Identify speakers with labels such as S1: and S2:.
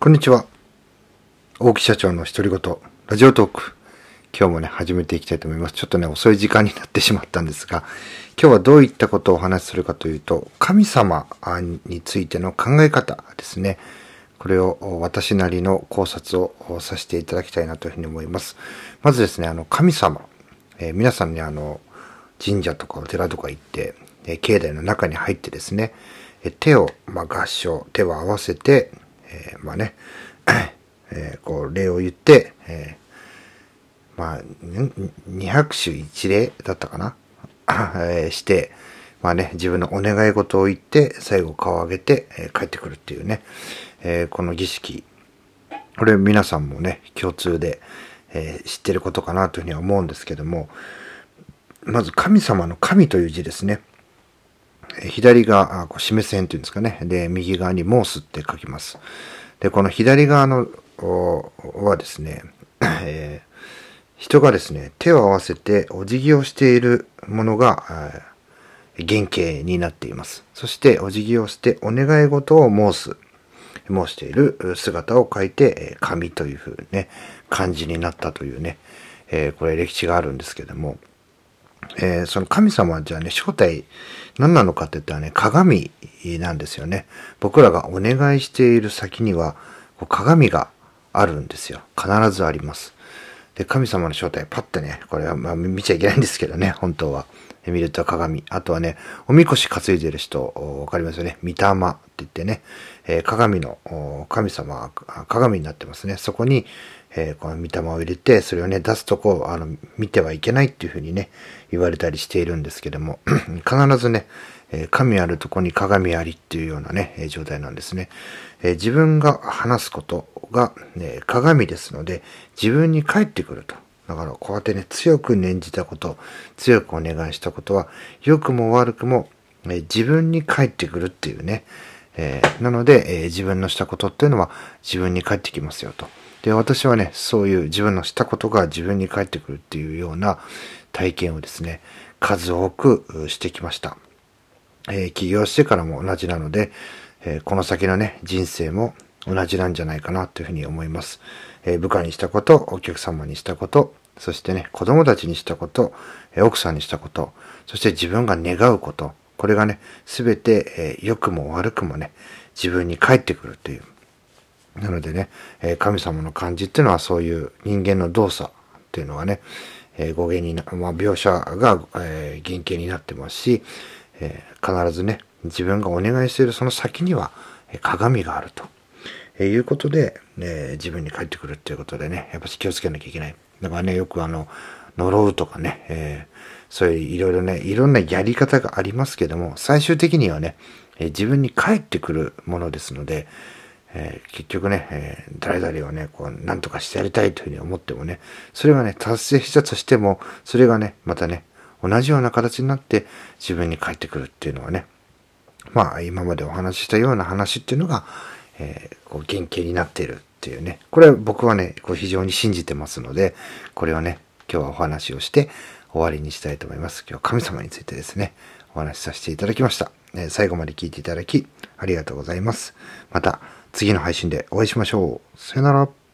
S1: こんにちは。大木社長の独り言、ラジオトーク。今日もね、始めていきたいと思います。ちょっとね、遅い時間になってしまったんですが、今日はどういったことをお話しするかというと、神様についての考え方ですね。これを私なりの考察をさせていただきたいなというふうに思います。まずですね、あの、神様。えー、皆さんね、あの、神社とかお寺とか行って、えー、境内の中に入ってですね、え、手を、まあ、合唱、手を合わせて、えー、まあね、えー、こう、礼を言って、えー、まあ、200種一礼だったかな、え、して、まあね、自分のお願い事を言って、最後顔を上げて、えー、帰ってくるっていうね、えー、この儀式、これ皆さんもね、共通で、えー、知ってることかなというふうには思うんですけども、まず神様の神という字ですね。左がこう示す線というんですかね。で、右側に申すって書きます。で、この左側のはですね、えー、人がですね、手を合わせてお辞儀をしているものが原型になっています。そしてお辞儀をしてお願い事を申す、申している姿を書いて、神というふうにね、漢字になったというね、えー、これ歴史があるんですけども、えー、その神様じゃね、正体何なのかって言ったらね、鏡なんですよね。僕らがお願いしている先には、鏡があるんですよ。必ずあります。で、神様の正体、パッてね、これはまあ見ちゃいけないんですけどね、本当は。見ると鏡。あとはね、おみこし担いでる人、わかりますよね。御霊って言ってね、えー、鏡の、神様鏡になってますね。そこに、えー、この御霊を入れて、それをね、出すとこう、あの、見てはいけないっていうふうにね、言われたりしているんですけども、必ずね、えー、神あるとこに鏡ありっていうようなね、えー、状態なんですね。えー、自分が話すことが、ね、鏡ですので、自分に返ってくると。だから、こうやってね、強く念じたこと、強くお願いしたことは、良くも悪くも、え自分に返ってくるっていうね。えなので、え自分のしたことっていうのは自分に返ってきますよと。で、私はね、そういう自分のしたことが自分に返ってくるっていうような体験をですね、数多くしてきました。えー、起業してからも同じなので、え、この先のね、人生も同じなんじゃないかなというふうに思います。えー、部下にしたこと、お客様にしたこと、そしてね、子供たちにしたこと、え奥さんにしたこと、そして自分が願うこと、これがね、すべて、え良くも悪くもね、自分に返ってくるという。なのでね、え神様の漢字っていうのはそういう人間の動作っていうのはね、え語源にな、まあ、描写が、え原型になってますし、え必ずね、自分がお願いしているその先には、鏡があると、えいうことで、え自分に返ってくるっていうことでね、やっぱり気をつけなきゃいけない。だからね、よくあの、呪うとかね、えー、そういういろいろね、いろんなやり方がありますけども、最終的にはね、え自分に返ってくるものですので、えー、結局ね、えー、誰々をね、こう、なんとかしてやりたいというふうに思ってもね、それがね、達成したとしても、それがね、またね、同じような形になって自分に返ってくるっていうのはね、まあ、今までお話ししたような話っていうのが、えー、こう、原型になっているっていうね、これは僕はね、こう非常に信じてますので、これをね、今日はお話をして終わりにしたいと思います。今日は神様についてですね、お話しさせていただきました。えー、最後まで聞いていただき、ありがとうございます。また、次の配信でお会いしましょう。さよなら。